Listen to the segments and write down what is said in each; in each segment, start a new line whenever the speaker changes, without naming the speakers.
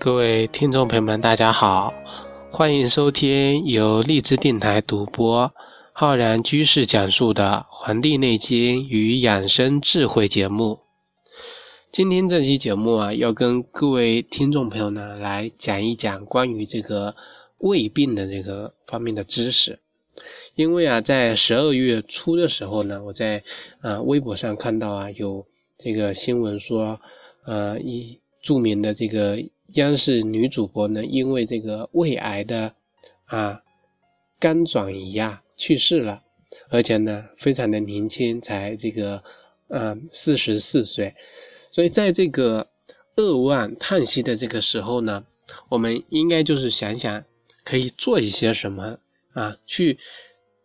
各位听众朋友们，大家好，欢迎收听由荔枝电台独播、浩然居士讲述的《黄帝内经与养生智慧》节目。今天这期节目啊，要跟各位听众朋友呢来讲一讲关于这个胃病的这个方面的知识。因为啊，在十二月初的时候呢，我在啊微博上看到啊有这个新闻说，呃一著名的这个。央视女主播呢，因为这个胃癌的啊肝转移啊去世了，而且呢非常的年轻，才这个呃四十四岁。所以在这个扼腕叹息的这个时候呢，我们应该就是想想可以做一些什么啊，去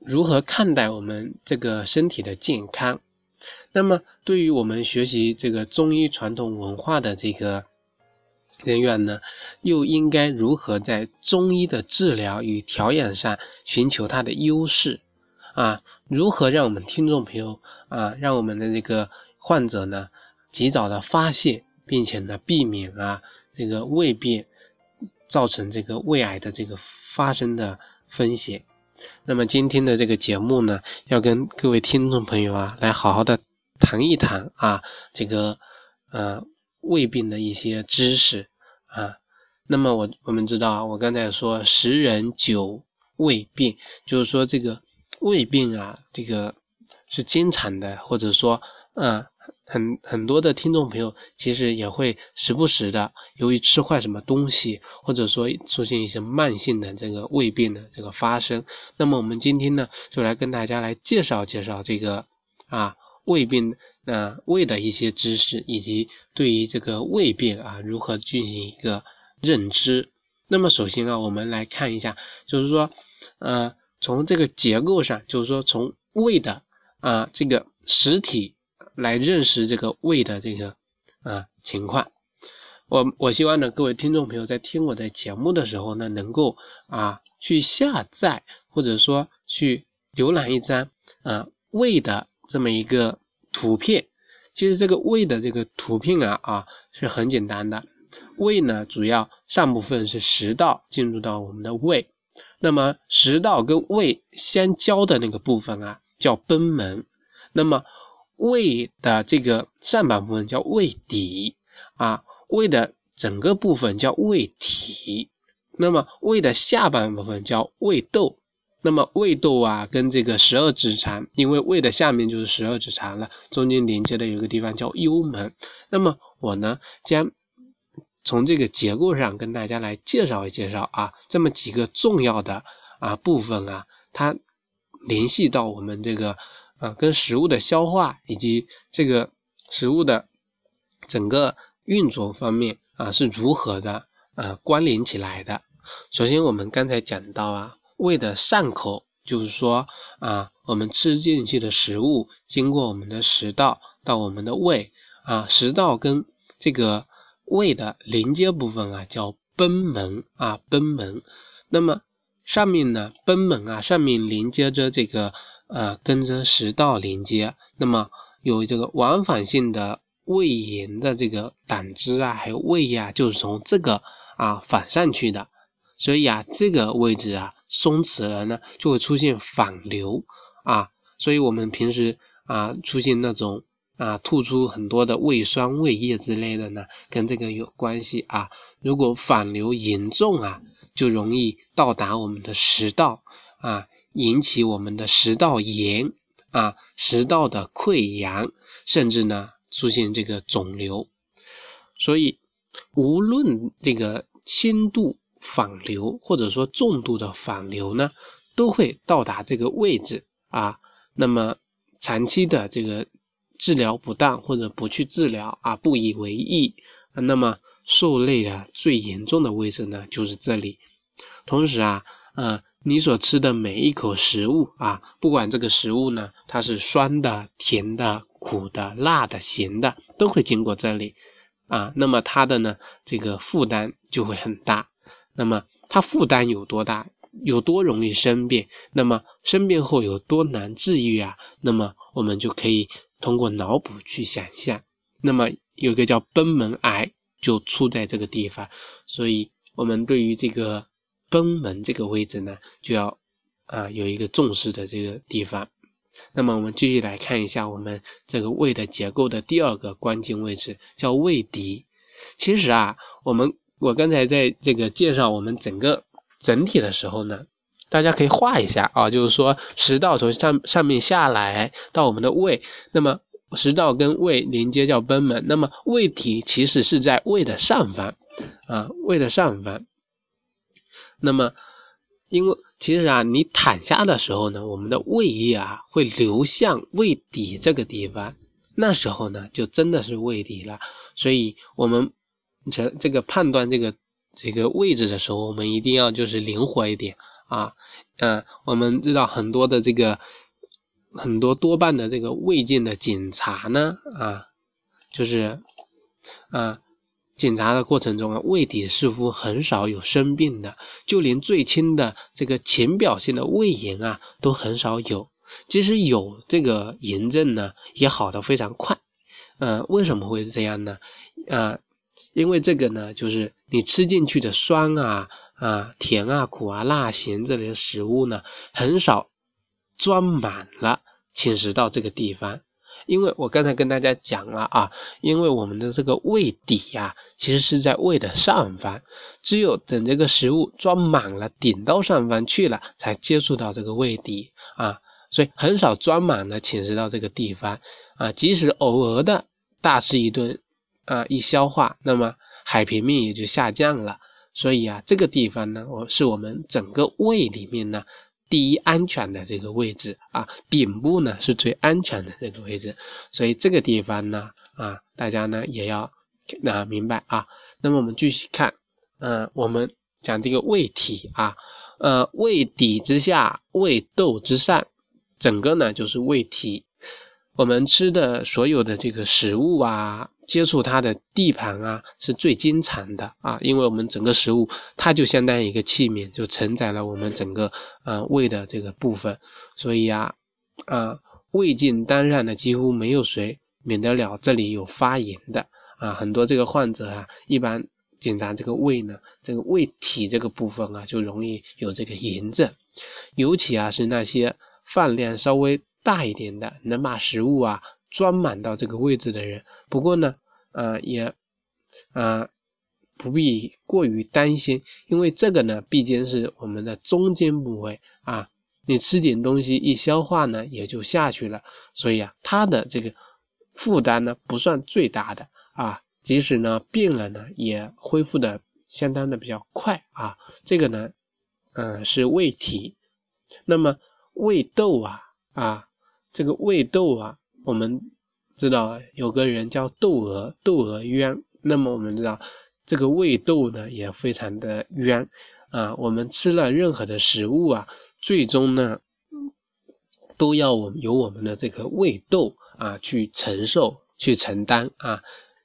如何看待我们这个身体的健康。那么对于我们学习这个中医传统文化的这个。人员呢，又应该如何在中医的治疗与调养上寻求它的优势？啊，如何让我们听众朋友啊，让我们的这个患者呢，及早的发现，并且呢，避免啊这个胃病造成这个胃癌的这个发生的风险。那么今天的这个节目呢，要跟各位听众朋友啊，来好好的谈一谈啊，这个呃胃病的一些知识。啊，那么我我们知道，我刚才说十人九胃病，就是说这个胃病啊，这个是经常的，或者说，嗯，很很多的听众朋友其实也会时不时的，由于吃坏什么东西，或者说出现一些慢性的这个胃病的这个发生。那么我们今天呢，就来跟大家来介绍介绍这个啊胃病。那胃的一些知识，以及对于这个胃病啊，如何进行一个认知。那么首先啊，我们来看一下，就是说，呃，从这个结构上，就是说从胃的啊这个实体来认识这个胃的这个啊情况。我我希望呢，各位听众朋友在听我的节目的时候呢，能够啊去下载或者说去浏览一张啊胃的这么一个。图片，其实这个胃的这个图片啊啊是很简单的。胃呢，主要上部分是食道进入到我们的胃，那么食道跟胃相交的那个部分啊叫贲门，那么胃的这个上半部分叫胃底啊，胃的整个部分叫胃体，那么胃的下半部分叫胃窦。那么胃窦啊，跟这个十二指肠，因为胃的下面就是十二指肠了，中间连接的有个地方叫幽门。那么我呢，将从这个结构上跟大家来介绍一介绍啊，这么几个重要的啊部分啊，它联系到我们这个啊跟食物的消化以及这个食物的整个运作方面啊是如何的啊关联起来的。首先我们刚才讲到啊。胃的上口，就是说啊，我们吃进去的食物经过我们的食道到我们的胃啊，食道跟这个胃的连接部分啊叫贲门啊，贲门。那么上面呢，贲门啊，上面连接着这个啊，跟着食道连接，那么有这个往返性的胃炎的这个胆汁啊，还有胃呀，就是从这个啊反上去的。所以啊，这个位置啊松弛了呢，就会出现反流啊。所以我们平时啊出现那种啊吐出很多的胃酸、胃液之类的呢，跟这个有关系啊。如果反流严重啊，就容易到达我们的食道啊，引起我们的食道炎啊、食道的溃疡，甚至呢出现这个肿瘤。所以无论这个轻度，反流或者说重度的反流呢，都会到达这个位置啊。那么长期的这个治疗不当或者不去治疗啊，不以为意，那么受累啊最严重的位置呢就是这里。同时啊，呃，你所吃的每一口食物啊，不管这个食物呢它是酸的、甜的、苦的、辣的、咸的，都会经过这里啊。那么它的呢这个负担就会很大。那么它负担有多大，有多容易生病？那么生病后有多难治愈啊？那么我们就可以通过脑补去想象。那么有个叫贲门癌就出在这个地方，所以我们对于这个贲门这个位置呢，就要啊有一个重视的这个地方。那么我们继续来看一下我们这个胃的结构的第二个关键位置，叫胃底。其实啊，我们我刚才在这个介绍我们整个整体的时候呢，大家可以画一下啊，就是说食道从上上面下来到我们的胃，那么食道跟胃连接叫贲门，那么胃体其实是在胃的上方啊，胃的上方。那么因为其实啊，你躺下的时候呢，我们的胃液啊会流向胃底这个地方，那时候呢就真的是胃底了。所以，我们这这个判断这个这个位置的时候，我们一定要就是灵活一点啊。嗯，我们知道很多的这个很多多半的这个胃镜的检查呢啊，就是啊。检查的过程中啊，胃底似乎很少有生病的，就连最轻的这个浅表性的胃炎啊，都很少有。即使有这个炎症呢，也好的非常快。呃，为什么会这样呢？啊，因为这个呢，就是你吃进去的酸啊、啊甜啊、苦啊、辣、咸这类的食物呢，很少装满了侵蚀到这个地方。因为我刚才跟大家讲了啊，因为我们的这个胃底呀，其实是在胃的上方，只有等这个食物装满了，顶到上方去了，才接触到这个胃底啊，所以很少装满了侵蚀到这个地方啊。即使偶尔的大吃一顿啊，一消化，那么海平面也就下降了。所以啊，这个地方呢，我是我们整个胃里面呢。第一安全的这个位置啊，顶部呢是最安全的这个位置，所以这个地方呢啊，大家呢也要啊明白啊。那么我们继续看，嗯，我们讲这个胃体啊，呃，胃底之下，胃窦之上，整个呢就是胃体。我们吃的所有的这个食物啊。接触它的地盘啊，是最经常的啊，因为我们整个食物它就相当于一个器皿，就承载了我们整个呃胃的这个部分，所以啊啊胃镜当然呢几乎没有谁免得了这里有发炎的啊，很多这个患者啊，一般检查这个胃呢，这个胃体这个部分啊，就容易有这个炎症，尤其啊是那些饭量稍微大一点的，能把食物啊。装满到这个位置的人，不过呢，呃，也，呃，不必过于担心，因为这个呢，毕竟是我们的中间部位啊，你吃点东西一消化呢，也就下去了，所以啊，它的这个负担呢，不算最大的啊，即使呢病了呢，也恢复的相当的比较快啊，这个呢，嗯，是胃体，那么胃窦啊，啊，这个胃窦啊。我们知道有个人叫窦娥，窦娥冤。那么我们知道这个胃窦呢也非常的冤啊。我们吃了任何的食物啊，最终呢都要我们由我们的这个胃窦啊去承受、去承担啊。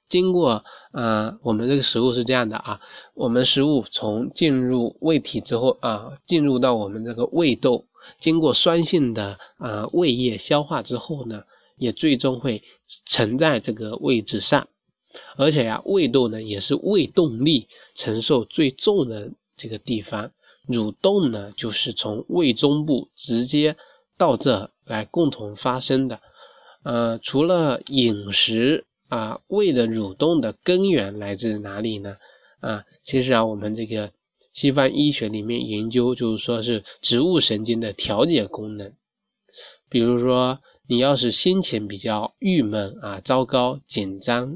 经过啊，我们这个食物是这样的啊，我们食物从进入胃体之后啊，进入到我们这个胃窦，经过酸性的啊胃液消化之后呢。也最终会沉在这个位置上，而且呀，胃窦呢也是胃动力承受最重的这个地方。蠕动呢，就是从胃中部直接到这来共同发生的。呃，除了饮食啊，胃的蠕动的根源来自哪里呢？啊，其实啊，我们这个西方医学里面研究，就是说是植物神经的调节功能，比如说。你要是心情比较郁闷啊、糟糕、紧张、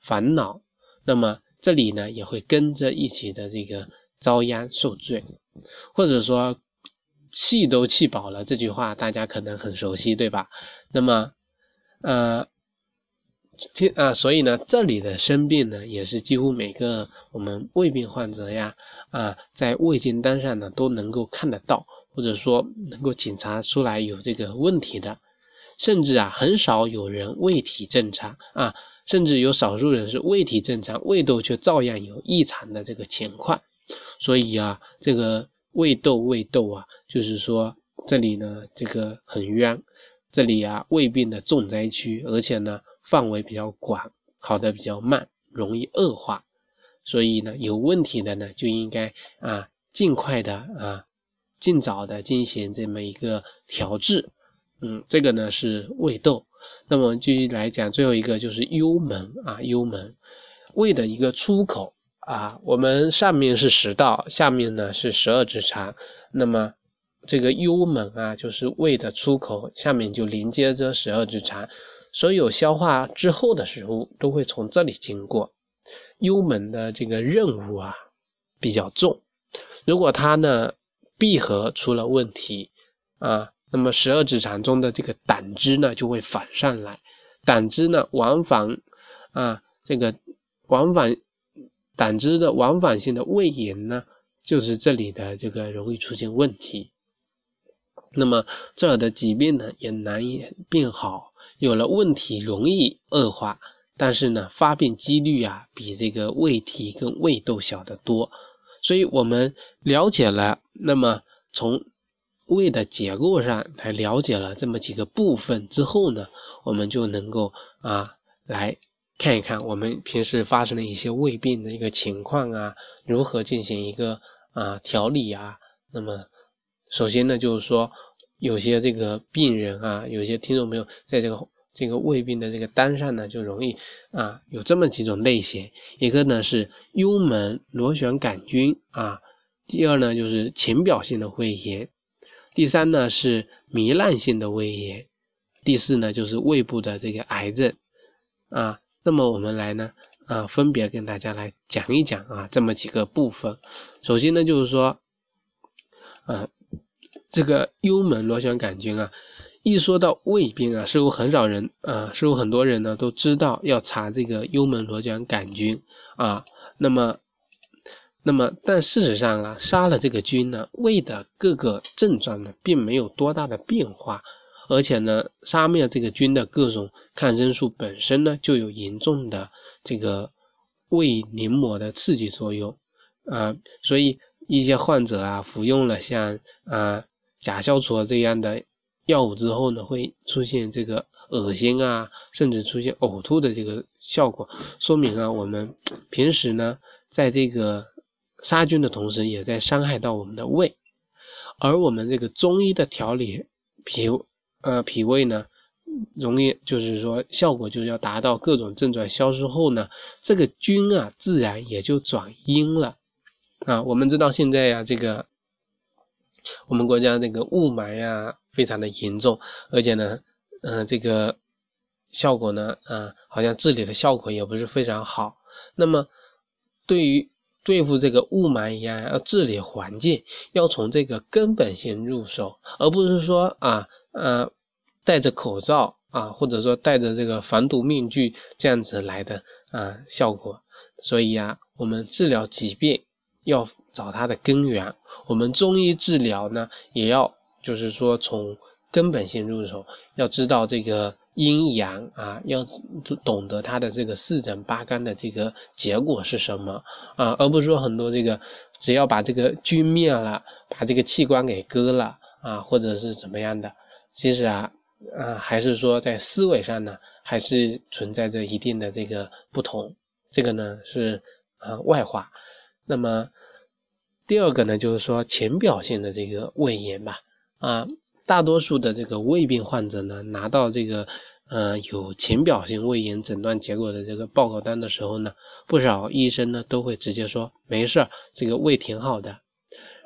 烦恼，那么这里呢也会跟着一起的这个遭殃受罪，或者说气都气饱了，这句话大家可能很熟悉，对吧？那么，呃，啊，所以呢，这里的生病呢，也是几乎每个我们胃病患者呀，啊，在胃镜单上呢都能够看得到，或者说能够检查出来有这个问题的。甚至啊，很少有人胃体正常啊，甚至有少数人是胃体正常，胃窦却照样有异常的这个情况。所以啊，这个胃窦胃窦啊，就是说这里呢，这个很冤，这里啊，胃病的重灾区，而且呢，范围比较广，好的比较慢，容易恶化所以呢，有问题的呢就应该啊尽快的啊尽早的进行这么一个调治。嗯，这个呢是胃窦。那么继续来讲，最后一个就是幽门啊，幽门胃的一个出口啊，我们上面是食道，下面呢是十二指肠。那么这个幽门啊，就是胃的出口，下面就连接着十二指肠，所有消化之后的食物都会从这里经过。幽门的这个任务啊比较重，如果它呢闭合出了问题啊。那么十二指肠中的这个胆汁呢，就会反上来，胆汁呢往返啊，这个往返胆汁的往返性的胃炎呢，就是这里的这个容易出现问题。那么这儿的疾病呢也难以变好，有了问题容易恶化，但是呢发病几率啊比这个胃体跟胃窦小得多。所以我们了解了，那么从。胃的结构上来了解了这么几个部分之后呢，我们就能够啊来看一看我们平时发生的一些胃病的一个情况啊，如何进行一个啊调理啊。那么首先呢，就是说有些这个病人啊，有些听众朋友在这个这个胃病的这个单上呢，就容易啊有这么几种类型，一个呢是幽门螺旋杆菌啊，第二呢就是浅表性的胃炎。第三呢是糜烂性的胃炎，第四呢就是胃部的这个癌症啊。那么我们来呢啊分别跟大家来讲一讲啊这么几个部分。首先呢就是说，啊这个幽门螺旋杆菌啊，一说到胃病啊，似乎很少人啊，似乎很多人呢都知道要查这个幽门螺旋杆菌啊。那么那么，但事实上啊，杀了这个菌呢，胃的各个症状呢，并没有多大的变化，而且呢，杀灭这个菌的各种抗生素本身呢，就有严重的这个胃黏膜的刺激作用啊，所以一些患者啊，服用了像啊甲硝唑这样的药物之后呢，会出现这个恶心啊，甚至出现呕吐的这个效果，说明啊，我们平时呢，在这个杀菌的同时，也在伤害到我们的胃，而我们这个中医的调理脾呃脾胃呢，容易就是说效果就要达到各种症状消失后呢，这个菌啊自然也就转阴了啊。我们知道现在呀，这个我们国家这个雾霾呀非常的严重，而且呢，嗯，这个效果呢，嗯，好像治理的效果也不是非常好。那么对于对付这个雾霾一样，要治理环境，要从这个根本性入手，而不是说啊呃戴着口罩啊，或者说戴着这个防毒面具这样子来的啊效果。所以呀，我们治疗疾病要找它的根源。我们中医治疗呢，也要就是说从根本性入手，要知道这个。阴阳啊，要懂得它的这个四诊八纲的这个结果是什么啊，而不是说很多这个只要把这个菌灭了，把这个器官给割了啊，或者是怎么样的，其实啊，啊还是说在思维上呢，还是存在着一定的这个不同。这个呢是啊外化。那么第二个呢，就是说浅表性的这个胃炎吧，啊。大多数的这个胃病患者呢，拿到这个呃有浅表性胃炎诊断结果的这个报告单的时候呢，不少医生呢都会直接说没事儿，这个胃挺好的。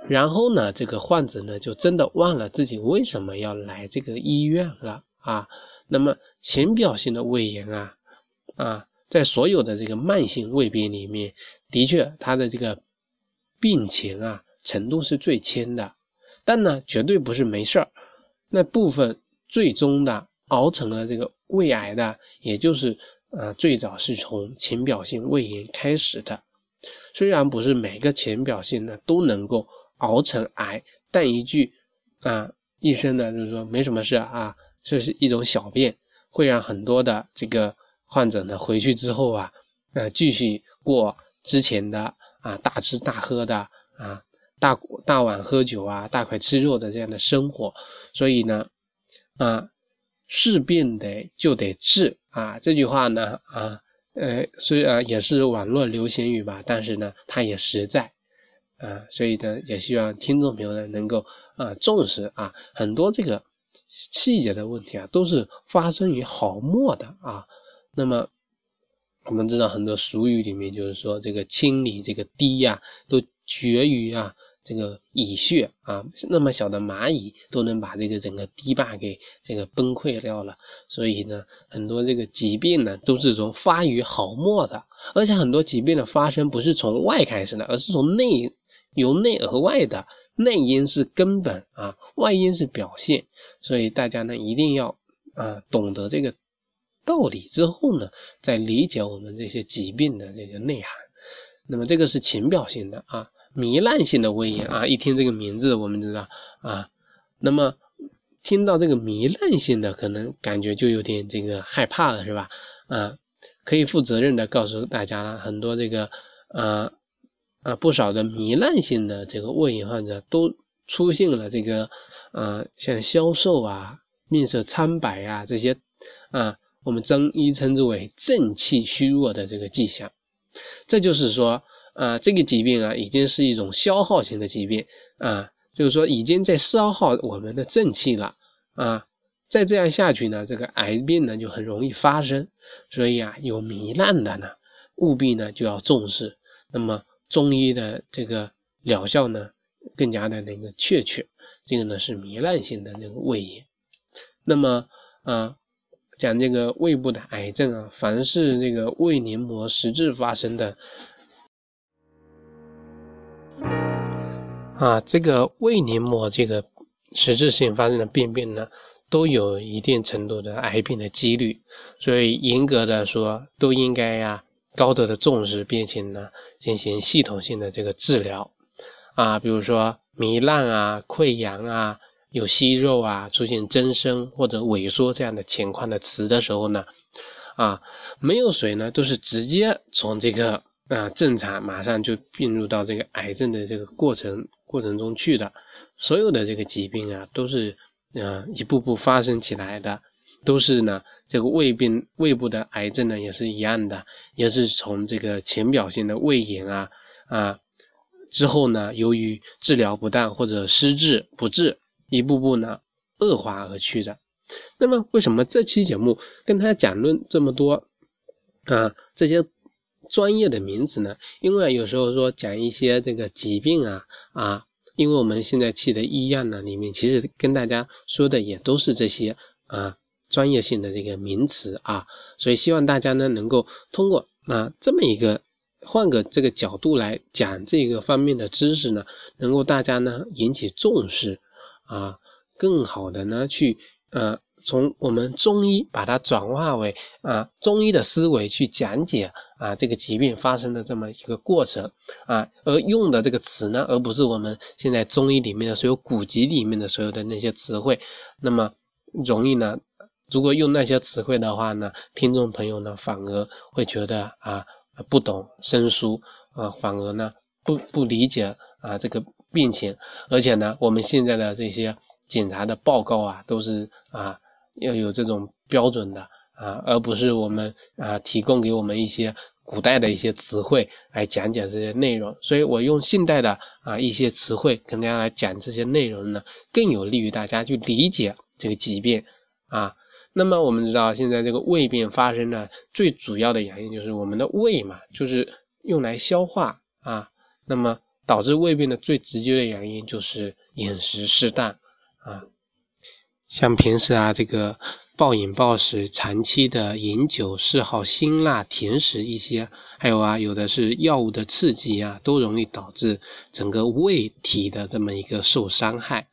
然后呢，这个患者呢就真的忘了自己为什么要来这个医院了啊。那么浅表性的胃炎啊啊，在所有的这个慢性胃病里面，的确它的这个病情啊程度是最轻的，但呢绝对不是没事儿。那部分最终的熬成了这个胃癌的，也就是呃最早是从浅表性胃炎开始的。虽然不是每个浅表性的都能够熬成癌，但一句啊医生呢就是说没什么事啊，这是一种小便，会让很多的这个患者呢回去之后啊，呃继续过之前的啊大吃大喝的啊。大大碗喝酒啊，大块吃肉的这样的生活，所以呢，啊，是病得就得治啊，这句话呢，啊，呃，虽然也是网络流行语吧，但是呢，它也实在，啊，所以呢，也希望听众朋友呢能够啊重视啊，很多这个细节的问题啊，都是发生于毫末的啊。那么我们知道很多俗语里面就是说，这个清理这个堤呀，都绝于啊。这个蚁穴啊，那么小的蚂蚁都能把这个整个堤坝给这个崩溃掉了，所以呢，很多这个疾病呢都是从发于毫末的，而且很多疾病的发生不是从外开始的，而是从内由内而外的，内因是根本啊，外因是表现，所以大家呢一定要啊懂得这个道理之后呢，再理解我们这些疾病的这个内涵，那么这个是情表性的啊。糜烂性的胃炎啊，一听这个名字，我们知道啊，那么听到这个糜烂性的，可能感觉就有点这个害怕了，是吧？啊，可以负责任的告诉大家了，很多这个啊啊不少的糜烂性的这个胃炎患者都出现了这个啊像消瘦啊、面色苍白啊这些啊，我们中医称之为正气虚弱的这个迹象，这就是说。啊，这个疾病啊，已经是一种消耗型的疾病啊，就是说已经在消耗我们的正气了啊。再这样下去呢，这个癌病呢就很容易发生。所以啊，有糜烂的呢，务必呢就要重视。那么中医的这个疗效呢，更加的那个确切。这个呢是糜烂性的那个胃炎。那么啊，讲这个胃部的癌症啊，凡是这个胃黏膜实质发生的。啊，这个胃黏膜这个实质性发生的病变呢，都有一定程度的癌病的几率，所以严格的说，都应该呀高度的重视，并且呢进行系统性的这个治疗。啊，比如说糜烂啊、溃疡啊、有息肉啊、出现增生或者萎缩这样的情况的词的时候呢，啊，没有水呢，都是直接从这个啊正常马上就并入到这个癌症的这个过程。过程中去的，所有的这个疾病啊，都是啊一步步发生起来的，都是呢这个胃病、胃部的癌症呢也是一样的，也是从这个浅表性的胃炎啊啊之后呢，由于治疗不当或者失治不治，一步步呢恶化而去的。那么为什么这期节目跟他讲论这么多啊这些？专业的名词呢？因为有时候说讲一些这个疾病啊啊，因为我们现在去的医院呢里面，其实跟大家说的也都是这些啊专业性的这个名词啊，所以希望大家呢能够通过啊这么一个换个这个角度来讲这个方面的知识呢，能够大家呢引起重视啊，更好的呢去呃。从我们中医把它转化为啊中医的思维去讲解啊这个疾病发生的这么一个过程啊，而用的这个词呢，而不是我们现在中医里面的所有古籍里面的所有的那些词汇，那么容易呢，如果用那些词汇的话呢，听众朋友呢反而会觉得啊不懂生疏啊，反而呢不不理解啊这个病情，而且呢我们现在的这些检查的报告啊都是啊。要有这种标准的啊，而不是我们啊提供给我们一些古代的一些词汇来讲解这些内容。所以我用现代的啊一些词汇跟大家来讲这些内容呢，更有利于大家去理解这个疾病啊。那么我们知道，现在这个胃病发生的最主要的原因就是我们的胃嘛，就是用来消化啊。那么导致胃病的最直接的原因就是饮食失当啊。像平时啊，这个暴饮暴食、长期的饮酒、嗜好辛辣甜食一些，还有啊，有的是药物的刺激啊，都容易导致整个胃体的这么一个受伤害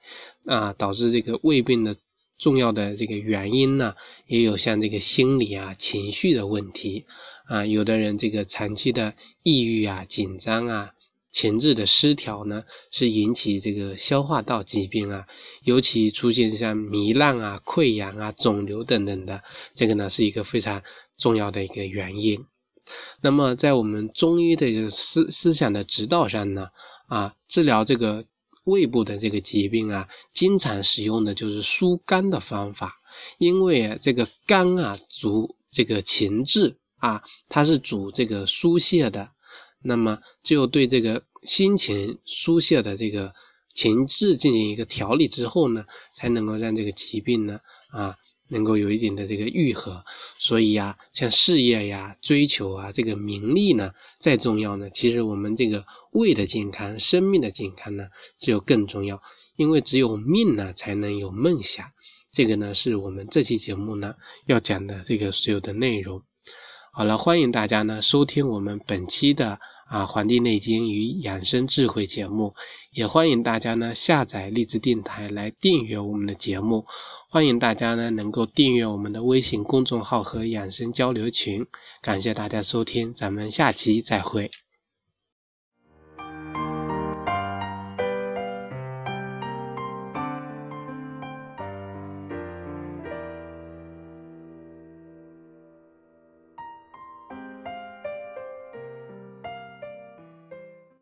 啊，导致这个胃病的重要的这个原因呢，也有像这个心理啊、情绪的问题啊，有的人这个长期的抑郁啊、紧张啊。前置的失调呢，是引起这个消化道疾病啊，尤其出现像糜烂啊、溃疡啊、肿瘤等等的，这个呢是一个非常重要的一个原因。那么在我们中医的思思想的指导上呢，啊，治疗这个胃部的这个疾病啊，经常使用的就是疏肝的方法，因为这个肝啊主这个情志啊，它是主这个疏泄的，那么只有对这个心情疏泄的这个情志进行一个调理之后呢，才能够让这个疾病呢啊。能够有一点的这个愈合，所以呀，像事业呀、追求啊、这个名利呢，再重要呢，其实我们这个胃的健康、生命的健康呢，只有更重要，因为只有命呢，才能有梦想。这个呢，是我们这期节目呢要讲的这个所有的内容。好了，欢迎大家呢收听我们本期的啊《黄帝内经与养生智慧》节目，也欢迎大家呢下载荔枝电台来订阅我们的节目。欢迎大家呢能够订阅我们的微信公众号和养生交流群，感谢大家收听，咱们下期再会。